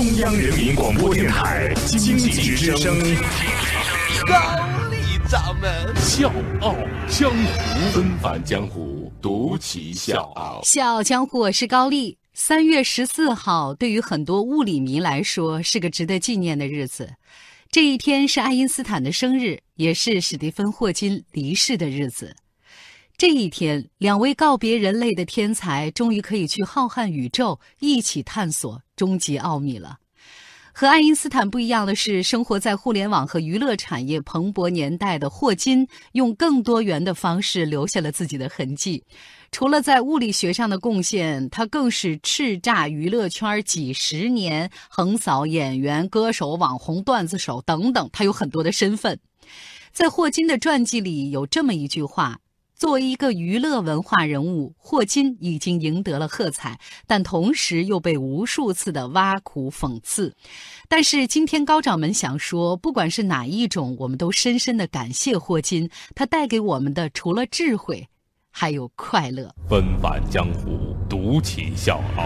中央人民广播电台经济之声，高丽掌门笑傲江湖，纷繁江湖，独骑笑傲。笑傲江湖，我是高丽。三月十四号，对于很多物理迷来说是个值得纪念的日子。这一天是爱因斯坦的生日，也是史蒂芬·霍金离世的日子。这一天，两位告别人类的天才终于可以去浩瀚宇宙一起探索终极奥秘了。和爱因斯坦不一样的是，生活在互联网和娱乐产业蓬勃年代的霍金，用更多元的方式留下了自己的痕迹。除了在物理学上的贡献，他更是叱咤娱乐圈几十年，横扫演员、歌手、网红、段子手等等，他有很多的身份。在霍金的传记里有这么一句话。作为一个娱乐文化人物，霍金已经赢得了喝彩，但同时又被无数次的挖苦讽刺。但是今天高掌门想说，不管是哪一种，我们都深深的感谢霍金，他带给我们的除了智慧，还有快乐。纷繁江湖，独起笑傲，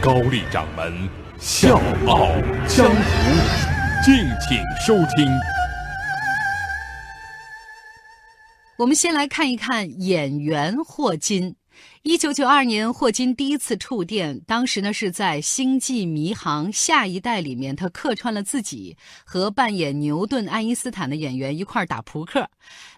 高丽掌门笑傲江湖，敬请收听。我们先来看一看演员霍金。一九九二年，霍金第一次触电，当时呢是在《星际迷航：下一代》里面，他客串了自己和扮演牛顿、爱因斯坦的演员一块打扑克。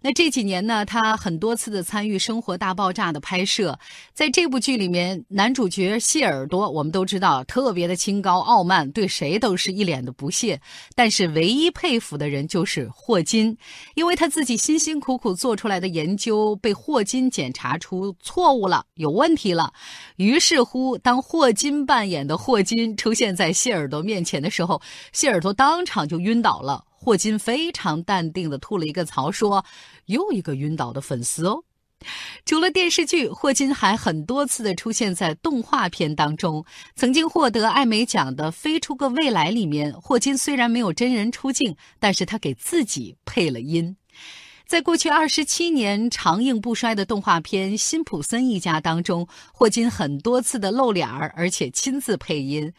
那这几年呢，他很多次的参与《生活大爆炸》的拍摄。在这部剧里面，男主角谢耳朵，我们都知道特别的清高傲慢，对谁都是一脸的不屑。但是唯一佩服的人就是霍金，因为他自己辛辛苦苦做出来的研究被霍金检查出错误了。有问题了，于是乎，当霍金扮演的霍金出现在谢耳朵面前的时候，谢耳朵当场就晕倒了。霍金非常淡定地吐了一个槽，说：“又一个晕倒的粉丝哦。”除了电视剧，霍金还很多次的出现在动画片当中。曾经获得艾美奖的《飞出个未来》里面，霍金虽然没有真人出镜，但是他给自己配了音。在过去二十七年长映不衰的动画片《辛普森一家》当中，霍金很多次的露脸儿，而且亲自配音。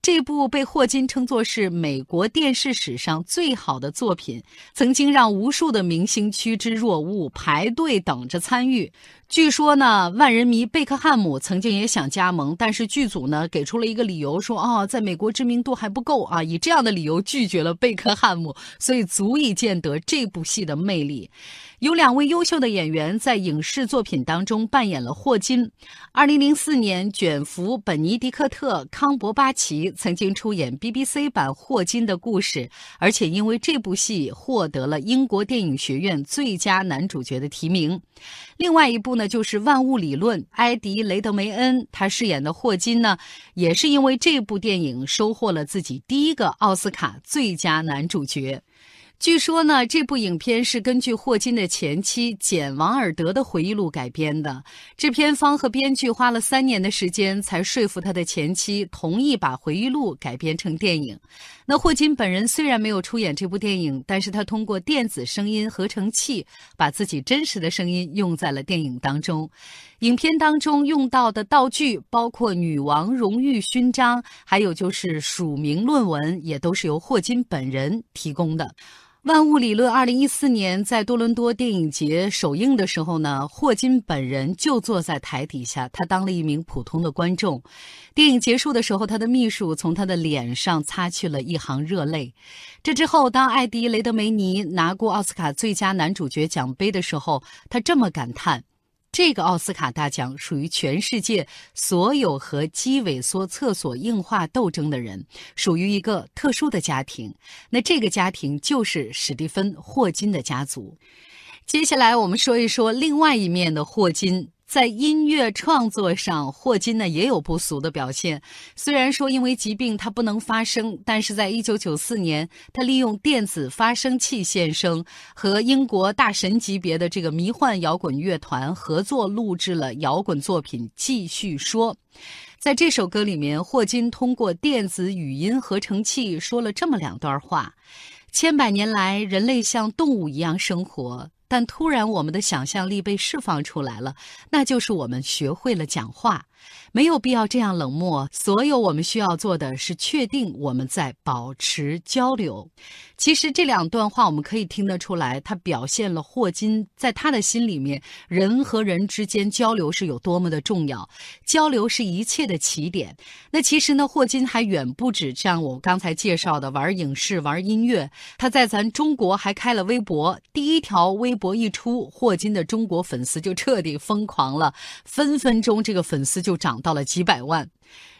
这部被霍金称作是美国电视史上最好的作品，曾经让无数的明星趋之若鹜，排队等着参与。据说呢，万人迷贝克汉姆曾经也想加盟，但是剧组呢给出了一个理由，说哦，在美国知名度还不够啊，以这样的理由拒绝了贝克汉姆，所以足以见得这部戏的魅力。有两位优秀的演员在影视作品当中扮演了霍金。二零零四年，卷福·本尼迪克特·康伯巴奇曾经出演 BBC 版《霍金的故事》，而且因为这部戏获得了英国电影学院最佳男主角的提名。另外一部呢，就是《万物理论》，埃迪·雷德梅恩他饰演的霍金呢，也是因为这部电影收获了自己第一个奥斯卡最佳男主角。据说呢，这部影片是根据霍金的前妻简·王尔德的回忆录改编的。制片方和编剧花了三年的时间，才说服他的前妻同意把回忆录改编成电影。那霍金本人虽然没有出演这部电影，但是他通过电子声音合成器，把自己真实的声音用在了电影当中。影片当中用到的道具包括女王荣誉勋章，还有就是署名论文，也都是由霍金本人提供的。万物理论二零一四年在多伦多电影节首映的时候呢，霍金本人就坐在台底下，他当了一名普通的观众。电影结束的时候，他的秘书从他的脸上擦去了一行热泪。这之后，当艾迪·雷德梅尼拿过奥斯卡最佳男主角奖杯的时候，他这么感叹。这个奥斯卡大奖属于全世界所有和肌萎缩厕所硬化斗争的人，属于一个特殊的家庭。那这个家庭就是史蒂芬·霍金的家族。接下来我们说一说另外一面的霍金。在音乐创作上，霍金呢也有不俗的表现。虽然说因为疾病他不能发声，但是在一九九四年，他利用电子发声器现声，和英国大神级别的这个迷幻摇滚乐团合作录制了摇滚作品《继续说》。在这首歌里面，霍金通过电子语音合成器说了这么两段话：千百年来，人类像动物一样生活。但突然，我们的想象力被释放出来了，那就是我们学会了讲话。没有必要这样冷漠。所有我们需要做的是确定我们在保持交流。其实这两段话我们可以听得出来，它表现了霍金在他的心里面，人和人之间交流是有多么的重要，交流是一切的起点。那其实呢，霍金还远不止像我刚才介绍的玩影视、玩音乐，他在咱中国还开了微博。第一条微博一出，霍金的中国粉丝就彻底疯狂了，分分钟这个粉丝就就涨到了几百万。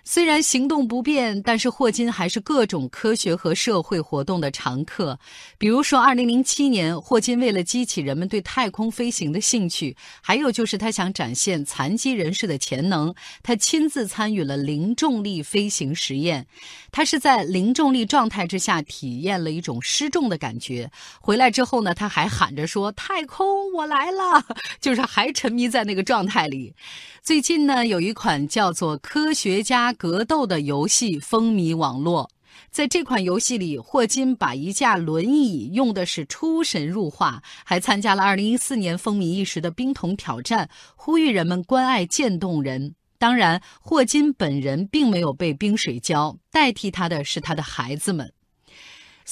虽然行动不便，但是霍金还是各种科学和社会活动的常客。比如说，2007年，霍金为了激起人们对太空飞行的兴趣，还有就是他想展现残疾人士的潜能，他亲自参与了零重力飞行实验。他是在零重力状态之下体验了一种失重的感觉。回来之后呢，他还喊着说：“太空，我来了！” 就是还沉迷在那个状态里。最近呢，有一款叫做《科学家格斗》的游戏风靡网络。在这款游戏里，霍金把一架轮椅用的是出神入化，还参加了2014年风靡一时的冰桶挑战，呼吁人们关爱渐冻人。当然，霍金本人并没有被冰水浇，代替他的是他的孩子们。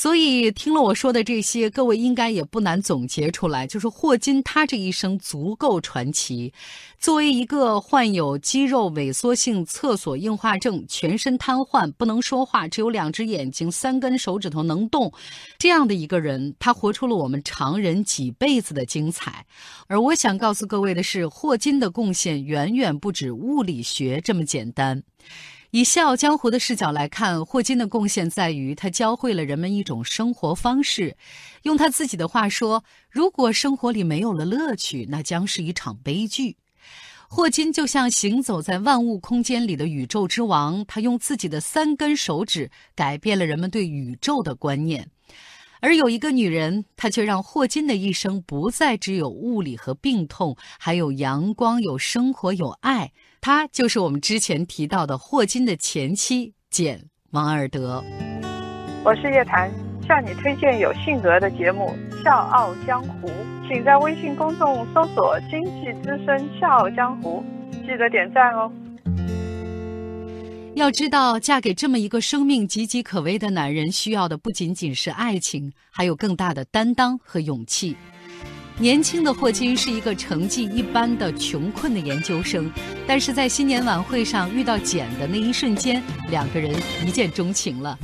所以，听了我说的这些，各位应该也不难总结出来，就是霍金他这一生足够传奇。作为一个患有肌肉萎缩性厕所硬化症、全身瘫痪、不能说话、只有两只眼睛、三根手指头能动这样的一个人，他活出了我们常人几辈子的精彩。而我想告诉各位的是，霍金的贡献远远不止物理学这么简单。以《笑傲江湖》的视角来看，霍金的贡献在于他教会了人们一种生活方式。用他自己的话说：“如果生活里没有了乐趣，那将是一场悲剧。”霍金就像行走在万物空间里的宇宙之王，他用自己的三根手指改变了人们对宇宙的观念。而有一个女人，她却让霍金的一生不再只有物理和病痛，还有阳光、有生活、有爱。她就是我们之前提到的霍金的前妻简·王尔德。我是叶檀，向你推荐有性格的节目《笑傲江湖》，请在微信公众搜索“经济之声笑傲江湖”，记得点赞哦。要知道，嫁给这么一个生命岌岌可危的男人，需要的不仅仅是爱情，还有更大的担当和勇气。年轻的霍金是一个成绩一般的穷困的研究生，但是在新年晚会上遇到简的那一瞬间，两个人一见钟情了。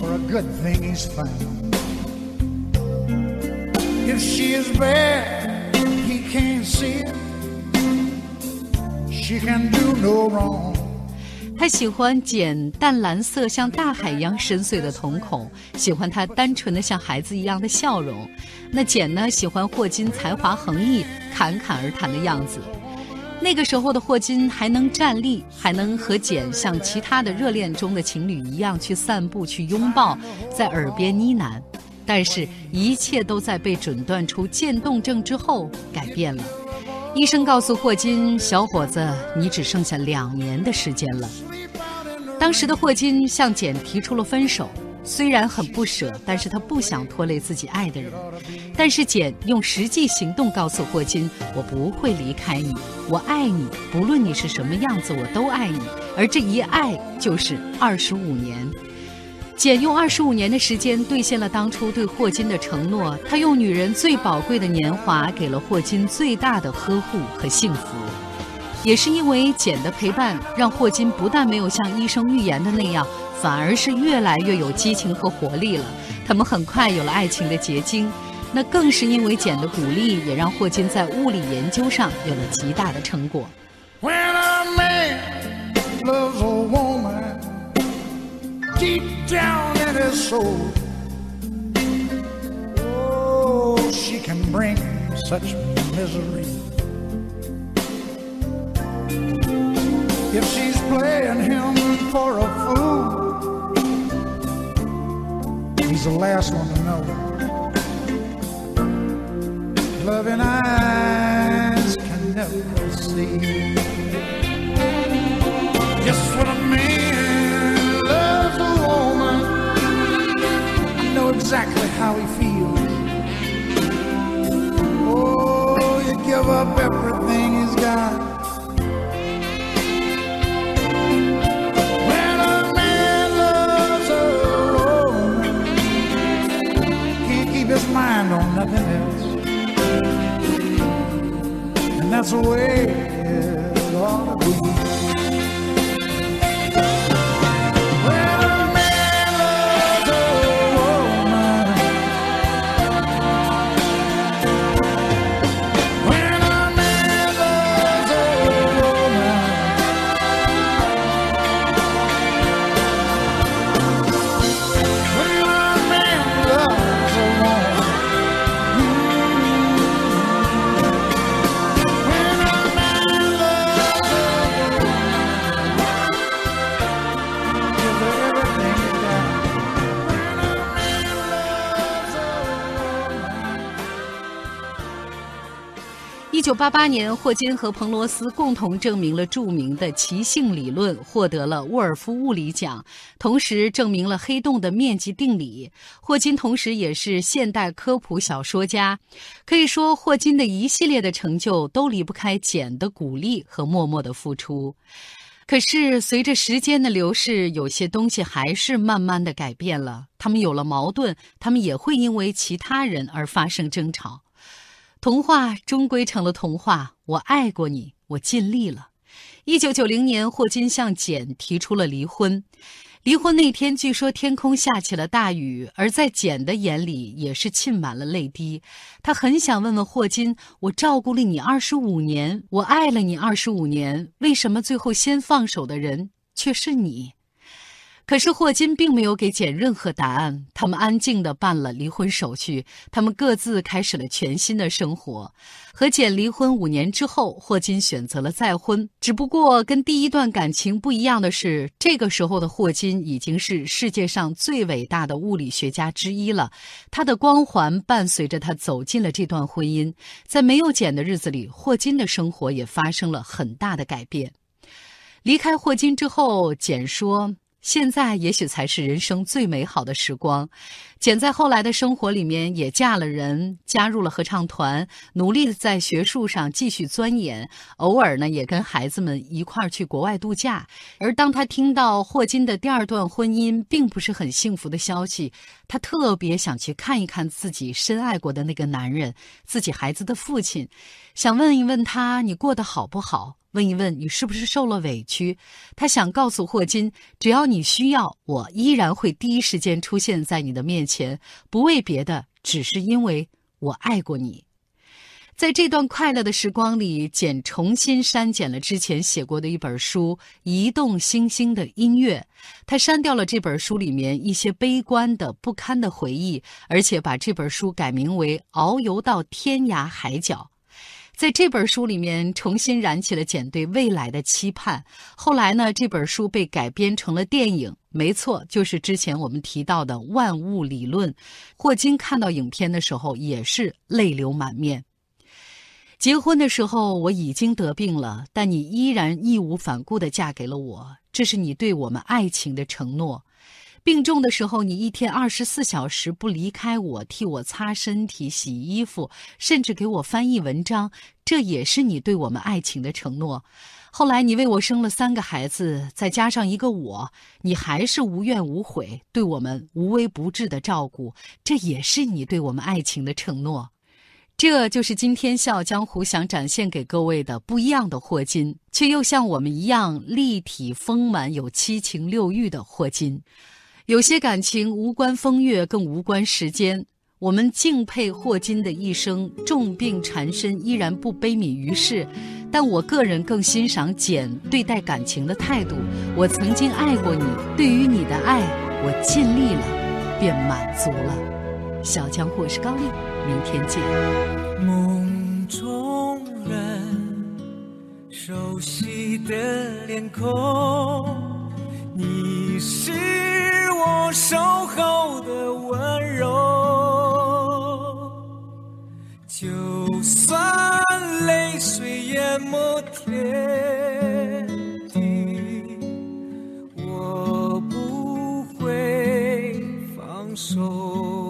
for a good thing he's found. If she is bad, he can't see. She can do no wrong. 他喜欢简淡蓝色像大海一样深邃的瞳孔，喜欢他单纯的像孩子一样的笑容。那简呢，喜欢霍金才华横溢、侃侃而谈的样子。那个时候的霍金还能站立，还能和简像其他的热恋中的情侣一样去散步、去拥抱，在耳边呢喃。但是，一切都在被诊断出渐冻症之后改变了。医生告诉霍金：“小伙子，你只剩下两年的时间了。”当时的霍金向简提出了分手。虽然很不舍，但是他不想拖累自己爱的人。但是简用实际行动告诉霍金：“我不会离开你，我爱你，不论你是什么样子，我都爱你。”而这一爱就是二十五年。简用二十五年的时间兑现了当初对霍金的承诺。他用女人最宝贵的年华，给了霍金最大的呵护和幸福。也是因为简的陪伴，让霍金不但没有像医生预言的那样。反而是越来越有激情和活力了。他们很快有了爱情的结晶，那更是因为简的鼓励，也让霍金在物理研究上有了极大的成果。deep down in his soul. Oh, she can bring such misery. If she's playing him for a fool, he's the last one to know. Loving eyes can never see. Just what I mean. How he feels. Oh, you give up everything he's got. When a man loves a woman, can't keep his mind on nothing else. And that's the way it ought to be. 八八年霍金和彭罗斯共同证明了著名的奇性理论获得了沃尔夫物理奖同时证明了黑洞的面积定理。霍金同时也是现代科普小说家可以说霍金的一系列的成就都离不开简的鼓励和默默的付出。可是随着时间的流逝有些东西还是慢慢的改变了他们有了矛盾他们也会因为其他人而发生争吵童话终归成了童话。我爱过你，我尽力了。一九九零年，霍金向简提出了离婚。离婚那天，据说天空下起了大雨，而在简的眼里也是沁满了泪滴。他很想问问霍金：“我照顾了你二十五年，我爱了你二十五年，为什么最后先放手的人却是你？”可是霍金并没有给简任何答案，他们安静地办了离婚手续，他们各自开始了全新的生活。和简离婚五年之后，霍金选择了再婚，只不过跟第一段感情不一样的是，这个时候的霍金已经是世界上最伟大的物理学家之一了，他的光环伴随着他走进了这段婚姻。在没有简的日子里，霍金的生活也发生了很大的改变。离开霍金之后，简说。现在也许才是人生最美好的时光。简在后来的生活里面也嫁了人，加入了合唱团，努力的在学术上继续钻研，偶尔呢也跟孩子们一块儿去国外度假。而当他听到霍金的第二段婚姻并不是很幸福的消息，他特别想去看一看自己深爱过的那个男人，自己孩子的父亲，想问一问他你过得好不好。问一问你是不是受了委屈？他想告诉霍金，只要你需要，我依然会第一时间出现在你的面前，不为别的，只是因为我爱过你。在这段快乐的时光里，简重新删减了之前写过的一本书《移动星星的音乐》，他删掉了这本书里面一些悲观的不堪的回忆，而且把这本书改名为《遨游到天涯海角》。在这本书里面，重新燃起了简对未来的期盼。后来呢，这本书被改编成了电影，没错，就是之前我们提到的万物理论。霍金看到影片的时候也是泪流满面。结婚的时候我已经得病了，但你依然义无反顾地嫁给了我，这是你对我们爱情的承诺。病重的时候，你一天二十四小时不离开我，替我擦身体、洗衣服，甚至给我翻译文章，这也是你对我们爱情的承诺。后来你为我生了三个孩子，再加上一个我，你还是无怨无悔，对我们无微不至的照顾，这也是你对我们爱情的承诺。这就是今天《笑傲江湖》想展现给各位的不一样的霍金，却又像我们一样立体丰满、有七情六欲的霍金。有些感情无关风月，更无关时间。我们敬佩霍金的一生，重病缠身依然不悲悯于世。但我个人更欣赏简对待感情的态度。我曾经爱过你，对于你的爱，我尽力了，便满足了。小江湖，我是高丽，明天见。梦中人，熟悉的脸孔，你是我守候的温柔。就算泪水淹没天地我不会放手。